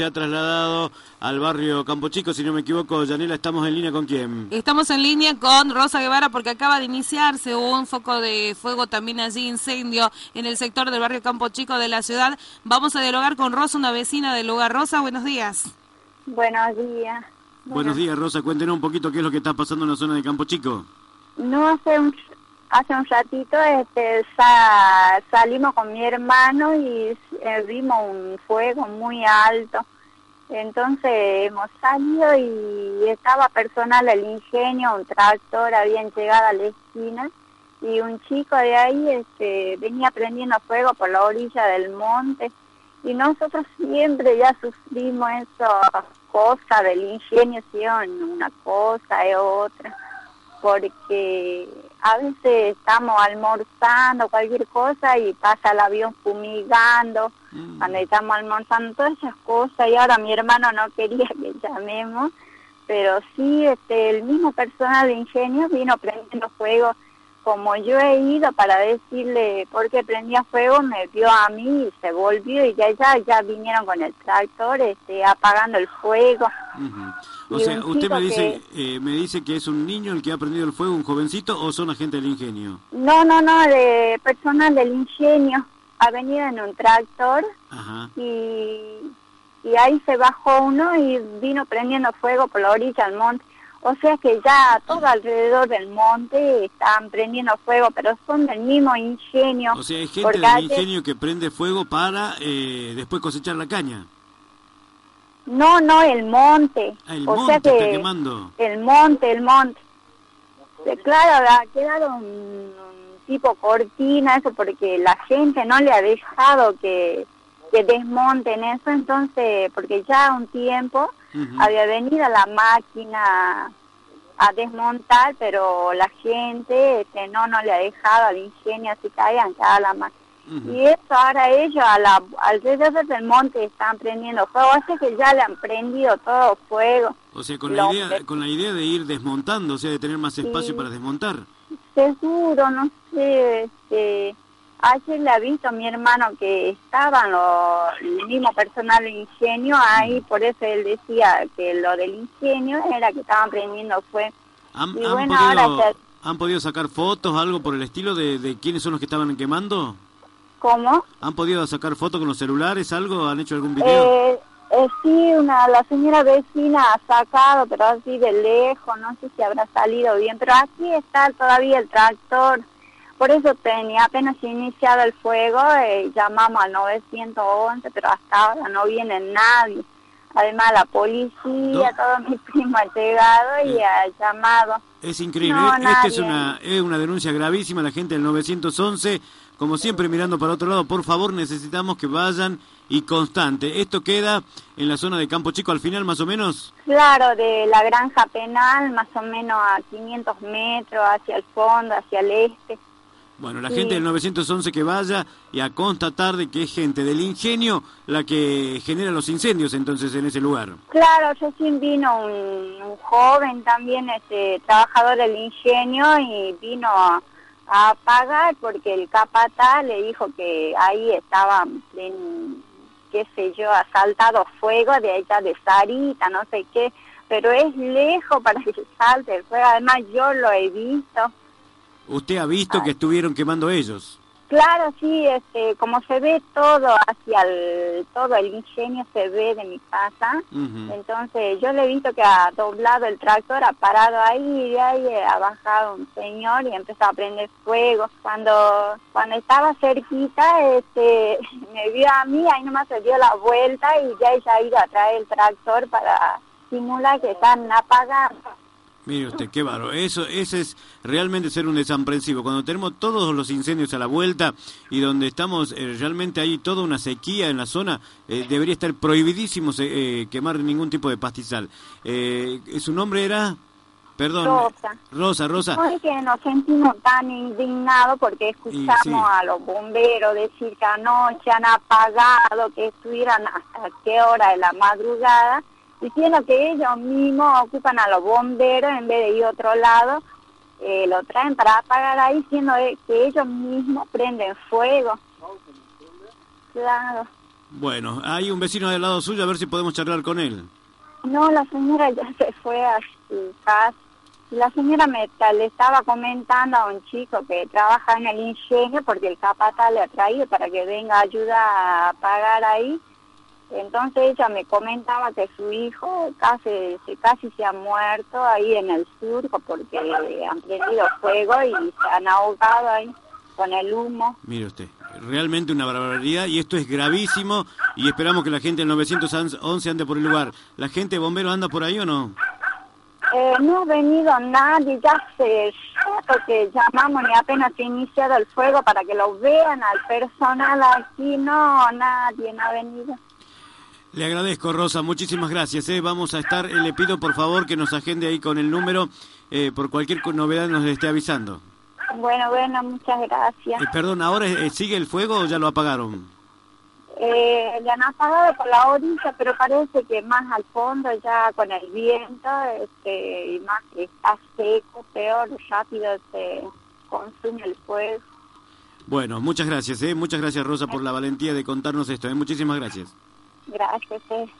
Se ha trasladado al barrio Campo Chico, si no me equivoco, Yanela, ¿estamos en línea con quién? Estamos en línea con Rosa Guevara porque acaba de iniciarse un foco de fuego también allí, incendio en el sector del barrio Campo Chico de la ciudad. Vamos a dialogar con Rosa, una vecina del lugar. Rosa, buenos días. Buenos días. Buenos días, Rosa. Cuéntenos un poquito qué es lo que está pasando en la zona de Campo Chico. No hace un, hace un ratito este, salimos con mi hermano y eh, vimos un fuego muy alto. Entonces hemos salido y estaba personal el ingenio, un tractor, habían llegado a la esquina y un chico de ahí este, venía prendiendo fuego por la orilla del monte y nosotros siempre ya sufrimos esas cosas del ingenio, una cosa y otra porque a veces estamos almorzando cualquier cosa y pasa el avión fumigando, mm. cuando estamos almorzando todas esas cosas y ahora mi hermano no quería que llamemos, pero sí este el mismo personal de ingenio vino prendiendo fuego como yo he ido para decirle por qué prendía fuego, me vio a mí y se volvió y ya ya, ya vinieron con el tractor este, apagando el fuego. O sea, usted me dice, eh, me dice que es un niño el que ha prendido el fuego, un jovencito, o son agentes del ingenio? No, no, no, de personal del ingenio. Ha venido en un tractor Y, y ahí se bajó uno y vino prendiendo fuego por la orilla del monte. O sea que ya todo alrededor del monte están prendiendo fuego, pero son del mismo ingenio. O sea, hay gente del ingenio que prende fuego para eh, después cosechar la caña. No, no, el monte. Ah, el monte está quemando. El monte, el monte. Claro, ha quedado un, tipo cortina, eso porque la gente no le ha dejado que, que desmonten eso, entonces, porque ya un tiempo había venido la máquina a desmontar, pero la gente este, no, no le ha dejado al ingenio, así que hayan quedado la máquina. Y eso ahora ellos a la, alrededor del monte están prendiendo fuego, así que ya le han prendido todo fuego. O sea, con la, idea, con la idea de ir desmontando, o sea, de tener más espacio para desmontar. Seguro, no sé, este, Ayer le ha visto a mi hermano que estaban los, el mismo personal del ingenio ahí, por eso él decía que lo del ingenio era que estaban prendiendo fuego. ¿Han, podido, ¿Han podido sacar fotos, algo por el estilo de, de quiénes son los que estaban quemando? ¿Cómo? ¿Han podido sacar fotos con los celulares, algo? ¿Han hecho algún video? Eh, eh, sí, una, la señora vecina ha sacado, pero así de lejos, no sé si habrá salido bien, pero aquí está todavía el tractor por eso tenía apenas iniciado el fuego, eh, llamamos al 911, pero hasta ahora no viene nadie. Además la policía, todos mis primos han llegado y ha llamado. Es increíble, esta es una, es una denuncia gravísima, la gente del 911, como siempre mirando para otro lado, por favor necesitamos que vayan y constante. ¿Esto queda en la zona de Campo Chico al final más o menos? Claro, de la granja penal más o menos a 500 metros hacia el fondo, hacia el este. Bueno, la gente del 911 que vaya y a constatar de que es gente del ingenio la que genera los incendios entonces en ese lugar. Claro, recién vino un, joven también, este trabajador del ingenio y vino a, apagar porque el capataz le dijo que ahí estaban, en, qué sé yo, asaltado fuego de ella de Sarita, no sé qué, pero es lejos para que salte el fuego, además yo lo he visto. ¿Usted ha visto que estuvieron quemando ellos? Claro, sí, este, como se ve todo hacia el, todo el ingenio se ve de mi casa, entonces yo le he visto que ha doblado el tractor, ha parado ahí y de ahí ha bajado un señor y empezó a prender fuego. Cuando, cuando estaba cerquita, este, me vio a mí, ahí nomás se dio la vuelta y ya ella ha ido a traer el tractor para simular que están apagando. Mire usted, qué bárbaro. Eso, ese es realmente ser un desaprensivo. Cuando tenemos todos los incendios a la vuelta y donde estamos eh, realmente hay toda una sequía en la zona, eh, debería estar prohibidísimo eh, quemar ningún tipo de pastizal. ¿Su nombre era? Perdón. Rosa. Rosa, Rosa. No es que nos sentimos tan indignados porque escuchamos a los bomberos decir que anoche han apagado, que estuvieran hasta qué hora de la madrugada diciendo que ellos mismos ocupan a los bomberos en vez de ir a otro lado, eh, lo traen para apagar ahí, siendo que ellos mismos prenden fuego. Claro. Bueno, hay un vecino del lado suyo, a ver si podemos charlar con él. No, la señora ya se fue a su casa. La señora me le estaba comentando a un chico que trabaja en el ingenio porque el capata le ha traído para que venga a ayuda a pagar ahí. Entonces ella me comentaba que su hijo casi, casi se ha muerto ahí en el surco porque han prendido fuego y se han ahogado ahí con el humo. Mire usted, realmente una barbaridad y esto es gravísimo y esperamos que la gente del 911 ande por el lugar. ¿La gente de bomberos anda por ahí o no? Eh, no ha venido nadie, ya se porque llamamos y apenas se ha iniciado el fuego para que lo vean al personal aquí, no, nadie no ha venido. Le agradezco, Rosa, muchísimas gracias. ¿eh? Vamos a estar, eh, le pido por favor que nos agende ahí con el número, eh, por cualquier novedad nos esté avisando. Bueno, bueno, muchas gracias. perdón, ¿ahora sigue el fuego o ya lo apagaron? Eh, ya han apagado por la orilla, pero parece que más al fondo ya con el viento este, y más que está seco, peor, rápido se consume el fuego. Bueno, muchas gracias, ¿eh? muchas gracias Rosa por la valentía de contarnos esto, ¿eh? muchísimas gracias. Gracias. Eh.